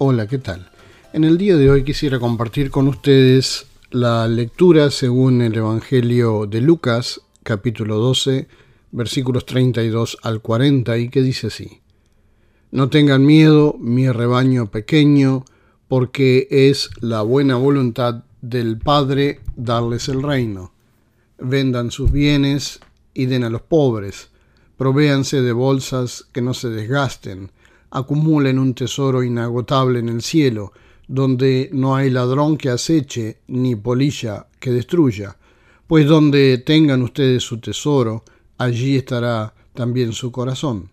Hola, ¿qué tal? En el día de hoy quisiera compartir con ustedes la lectura según el Evangelio de Lucas, capítulo 12, versículos 32 al 40, y que dice así. No tengan miedo, mi rebaño pequeño, porque es la buena voluntad del Padre darles el reino. Vendan sus bienes y den a los pobres. Provéanse de bolsas que no se desgasten acumulen un tesoro inagotable en el cielo, donde no hay ladrón que aceche, ni polilla que destruya, pues donde tengan ustedes su tesoro, allí estará también su corazón.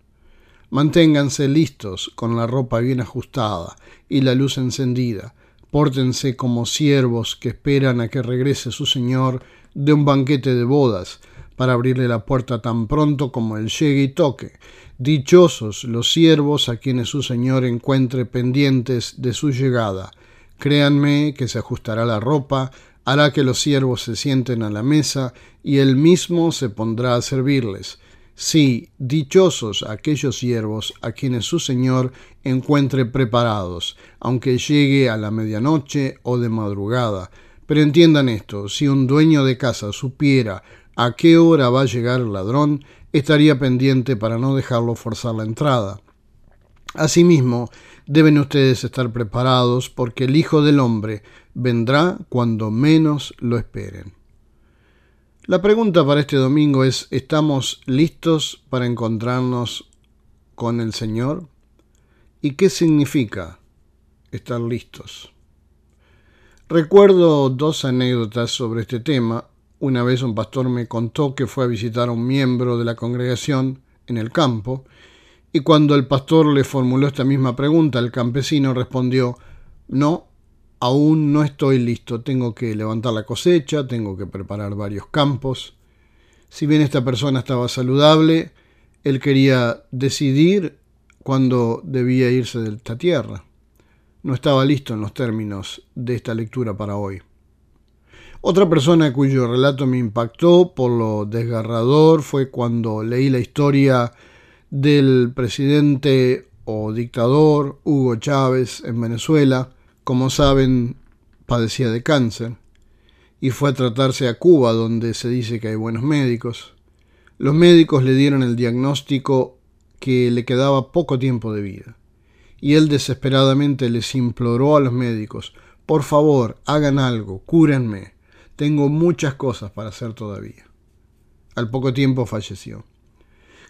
Manténganse listos con la ropa bien ajustada y la luz encendida. Pórtense como siervos que esperan a que regrese su Señor de un banquete de bodas, para abrirle la puerta tan pronto como él llegue y toque. Dichosos los siervos a quienes su Señor encuentre pendientes de su llegada. Créanme que se ajustará la ropa, hará que los siervos se sienten a la mesa, y él mismo se pondrá a servirles. Sí, dichosos aquellos siervos a quienes su Señor encuentre preparados, aunque llegue a la medianoche o de madrugada. Pero entiendan esto, si un dueño de casa supiera a qué hora va a llegar el ladrón, estaría pendiente para no dejarlo forzar la entrada. Asimismo, deben ustedes estar preparados porque el Hijo del Hombre vendrá cuando menos lo esperen. La pregunta para este domingo es, ¿estamos listos para encontrarnos con el Señor? ¿Y qué significa estar listos? Recuerdo dos anécdotas sobre este tema una vez un pastor me contó que fue a visitar a un miembro de la congregación en el campo, y cuando el pastor le formuló esta misma pregunta, el campesino respondió, no, aún no estoy listo, tengo que levantar la cosecha, tengo que preparar varios campos. Si bien esta persona estaba saludable, él quería decidir cuándo debía irse de esta tierra. No estaba listo en los términos de esta lectura para hoy. Otra persona cuyo relato me impactó por lo desgarrador fue cuando leí la historia del presidente o dictador Hugo Chávez en Venezuela. Como saben, padecía de cáncer y fue a tratarse a Cuba donde se dice que hay buenos médicos. Los médicos le dieron el diagnóstico que le quedaba poco tiempo de vida y él desesperadamente les imploró a los médicos, por favor, hagan algo, cúrenme. Tengo muchas cosas para hacer todavía. Al poco tiempo falleció.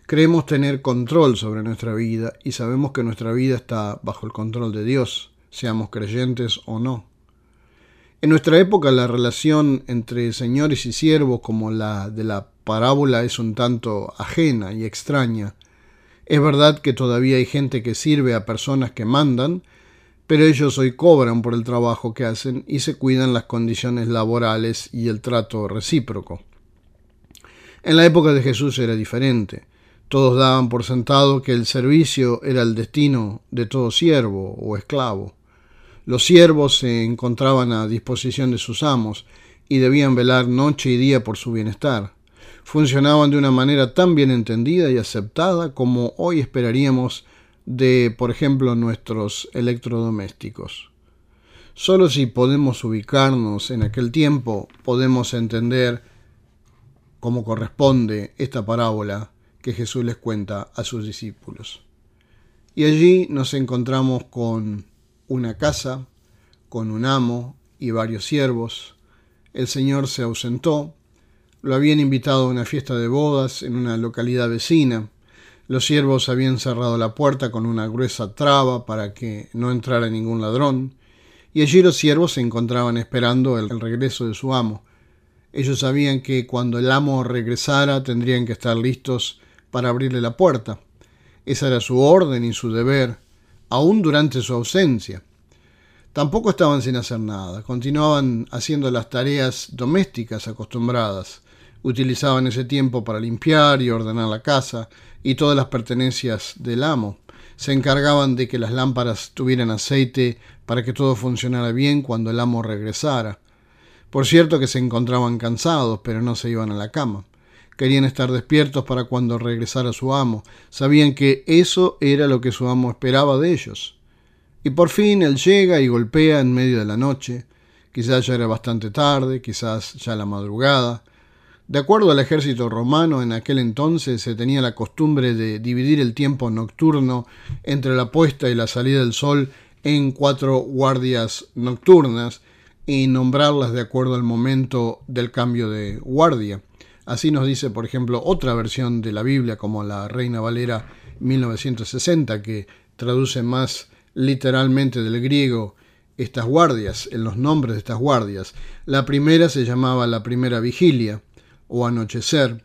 Creemos tener control sobre nuestra vida y sabemos que nuestra vida está bajo el control de Dios, seamos creyentes o no. En nuestra época la relación entre señores y siervos como la de la parábola es un tanto ajena y extraña. Es verdad que todavía hay gente que sirve a personas que mandan, pero ellos hoy cobran por el trabajo que hacen y se cuidan las condiciones laborales y el trato recíproco. En la época de Jesús era diferente. Todos daban por sentado que el servicio era el destino de todo siervo o esclavo. Los siervos se encontraban a disposición de sus amos y debían velar noche y día por su bienestar. Funcionaban de una manera tan bien entendida y aceptada como hoy esperaríamos de, por ejemplo, nuestros electrodomésticos. Solo si podemos ubicarnos en aquel tiempo podemos entender cómo corresponde esta parábola que Jesús les cuenta a sus discípulos. Y allí nos encontramos con una casa, con un amo y varios siervos. El Señor se ausentó, lo habían invitado a una fiesta de bodas en una localidad vecina, los siervos habían cerrado la puerta con una gruesa traba para que no entrara ningún ladrón, y allí los siervos se encontraban esperando el regreso de su amo. Ellos sabían que cuando el amo regresara tendrían que estar listos para abrirle la puerta. Esa era su orden y su deber, aún durante su ausencia. Tampoco estaban sin hacer nada, continuaban haciendo las tareas domésticas acostumbradas. Utilizaban ese tiempo para limpiar y ordenar la casa y todas las pertenencias del amo. Se encargaban de que las lámparas tuvieran aceite para que todo funcionara bien cuando el amo regresara. Por cierto que se encontraban cansados, pero no se iban a la cama. Querían estar despiertos para cuando regresara su amo. Sabían que eso era lo que su amo esperaba de ellos. Y por fin él llega y golpea en medio de la noche. Quizás ya era bastante tarde, quizás ya la madrugada. De acuerdo al ejército romano, en aquel entonces se tenía la costumbre de dividir el tiempo nocturno entre la puesta y la salida del sol en cuatro guardias nocturnas y nombrarlas de acuerdo al momento del cambio de guardia. Así nos dice, por ejemplo, otra versión de la Biblia, como la Reina Valera 1960, que traduce más literalmente del griego estas guardias, en los nombres de estas guardias. La primera se llamaba la primera vigilia o anochecer,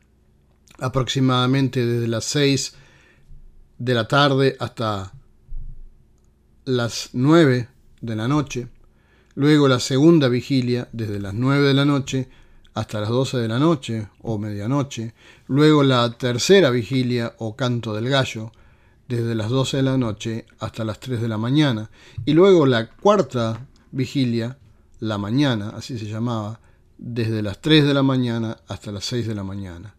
aproximadamente desde las 6 de la tarde hasta las 9 de la noche. Luego la segunda vigilia desde las 9 de la noche hasta las 12 de la noche o medianoche. Luego la tercera vigilia o canto del gallo desde las 12 de la noche hasta las 3 de la mañana. Y luego la cuarta vigilia, la mañana, así se llamaba, desde las 3 de la mañana hasta las 6 de la mañana.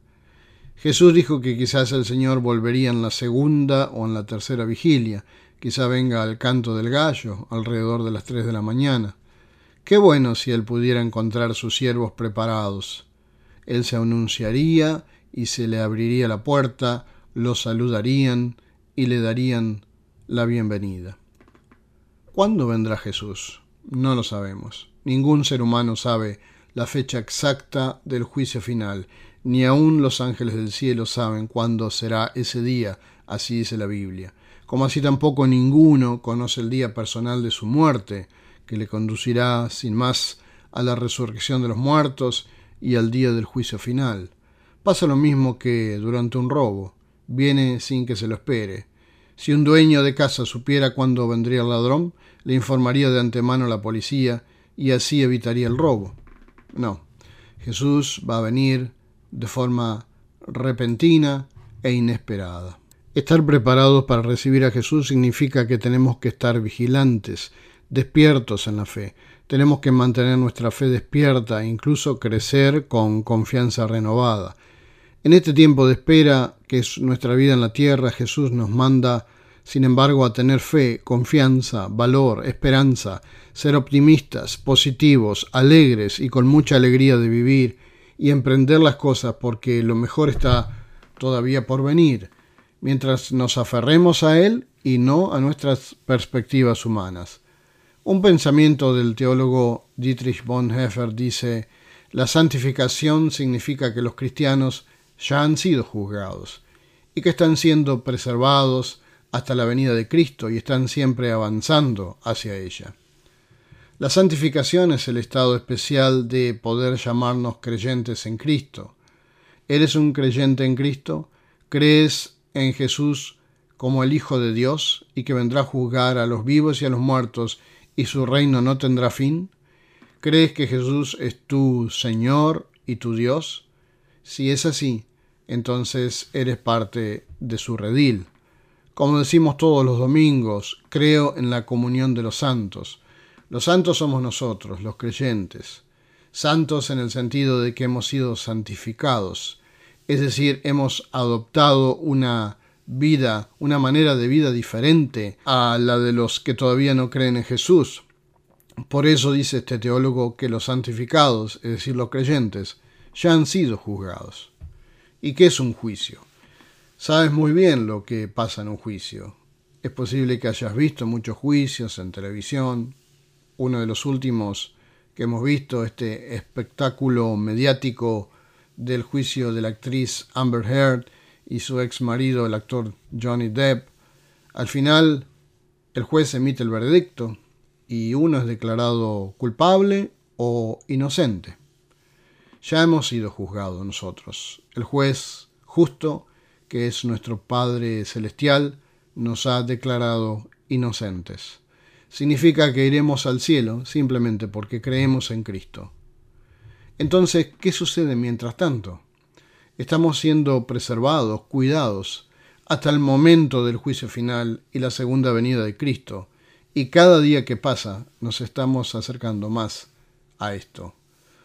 Jesús dijo que quizás el Señor volvería en la segunda o en la tercera vigilia, quizá venga al canto del gallo alrededor de las 3 de la mañana. Qué bueno si él pudiera encontrar sus siervos preparados. Él se anunciaría y se le abriría la puerta, los saludarían, y le darían la bienvenida. ¿Cuándo vendrá Jesús? No lo sabemos. Ningún ser humano sabe la fecha exacta del juicio final, ni aun los ángeles del cielo saben cuándo será ese día, así dice la Biblia, como así tampoco ninguno conoce el día personal de su muerte, que le conducirá sin más a la resurrección de los muertos y al día del juicio final. Pasa lo mismo que durante un robo viene sin que se lo espere. Si un dueño de casa supiera cuándo vendría el ladrón, le informaría de antemano a la policía y así evitaría el robo. No, Jesús va a venir de forma repentina e inesperada. Estar preparados para recibir a Jesús significa que tenemos que estar vigilantes, despiertos en la fe. Tenemos que mantener nuestra fe despierta e incluso crecer con confianza renovada. En este tiempo de espera, que es nuestra vida en la tierra, Jesús nos manda, sin embargo, a tener fe, confianza, valor, esperanza, ser optimistas, positivos, alegres y con mucha alegría de vivir y emprender las cosas porque lo mejor está todavía por venir, mientras nos aferremos a Él y no a nuestras perspectivas humanas. Un pensamiento del teólogo Dietrich Bonhoeffer dice, la santificación significa que los cristianos ya han sido juzgados y que están siendo preservados hasta la venida de Cristo y están siempre avanzando hacia ella. La santificación es el estado especial de poder llamarnos creyentes en Cristo. ¿Eres un creyente en Cristo? ¿Crees en Jesús como el Hijo de Dios y que vendrá a juzgar a los vivos y a los muertos y su reino no tendrá fin? ¿Crees que Jesús es tu Señor y tu Dios? Si es así, entonces eres parte de su redil. Como decimos todos los domingos, creo en la comunión de los santos. Los santos somos nosotros, los creyentes. Santos en el sentido de que hemos sido santificados, es decir, hemos adoptado una vida, una manera de vida diferente a la de los que todavía no creen en Jesús. Por eso dice este teólogo que los santificados, es decir, los creyentes, ya han sido juzgados. ¿Y qué es un juicio? Sabes muy bien lo que pasa en un juicio. Es posible que hayas visto muchos juicios en televisión. Uno de los últimos que hemos visto, este espectáculo mediático del juicio de la actriz Amber Heard y su ex marido, el actor Johnny Depp. Al final, el juez emite el veredicto y uno es declarado culpable o inocente. Ya hemos sido juzgados nosotros. El juez justo, que es nuestro Padre Celestial, nos ha declarado inocentes. Significa que iremos al cielo simplemente porque creemos en Cristo. Entonces, ¿qué sucede mientras tanto? Estamos siendo preservados, cuidados, hasta el momento del juicio final y la segunda venida de Cristo, y cada día que pasa nos estamos acercando más a esto.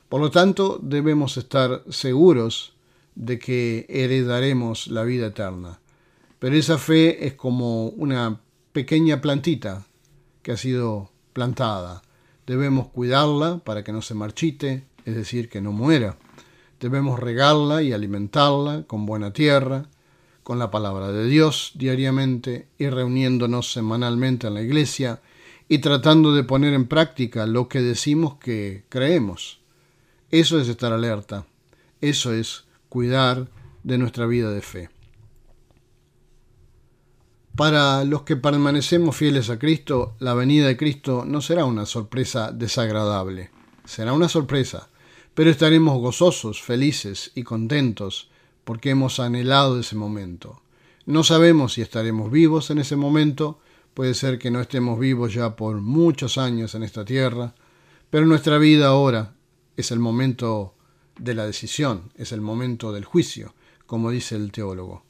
Por lo tanto, debemos estar seguros de que heredaremos la vida eterna. Pero esa fe es como una pequeña plantita que ha sido plantada. Debemos cuidarla para que no se marchite, es decir, que no muera. Debemos regarla y alimentarla con buena tierra, con la palabra de Dios diariamente y reuniéndonos semanalmente en la iglesia y tratando de poner en práctica lo que decimos que creemos. Eso es estar alerta, eso es cuidar de nuestra vida de fe. Para los que permanecemos fieles a Cristo, la venida de Cristo no será una sorpresa desagradable, será una sorpresa, pero estaremos gozosos, felices y contentos porque hemos anhelado ese momento. No sabemos si estaremos vivos en ese momento, puede ser que no estemos vivos ya por muchos años en esta tierra, pero nuestra vida ahora es el momento de la decisión, es el momento del juicio, como dice el teólogo.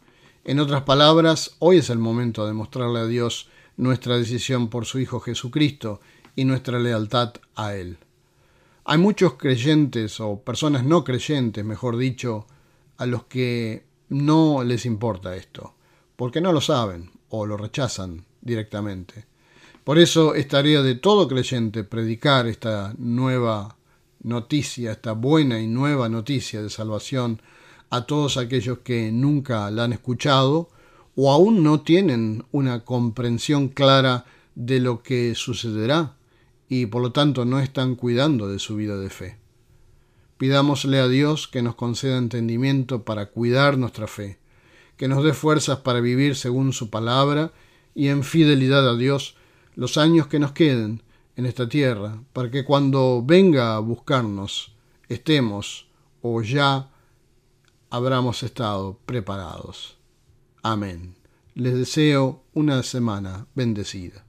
En otras palabras, hoy es el momento de mostrarle a Dios nuestra decisión por su Hijo Jesucristo y nuestra lealtad a Él. Hay muchos creyentes o personas no creyentes, mejor dicho, a los que no les importa esto, porque no lo saben o lo rechazan directamente. Por eso es tarea de todo creyente predicar esta nueva noticia, esta buena y nueva noticia de salvación a todos aquellos que nunca la han escuchado o aún no tienen una comprensión clara de lo que sucederá y por lo tanto no están cuidando de su vida de fe. Pidámosle a Dios que nos conceda entendimiento para cuidar nuestra fe, que nos dé fuerzas para vivir según su palabra y en fidelidad a Dios los años que nos queden en esta tierra, para que cuando venga a buscarnos estemos o ya habramos estado preparados. Amén. Les deseo una semana bendecida.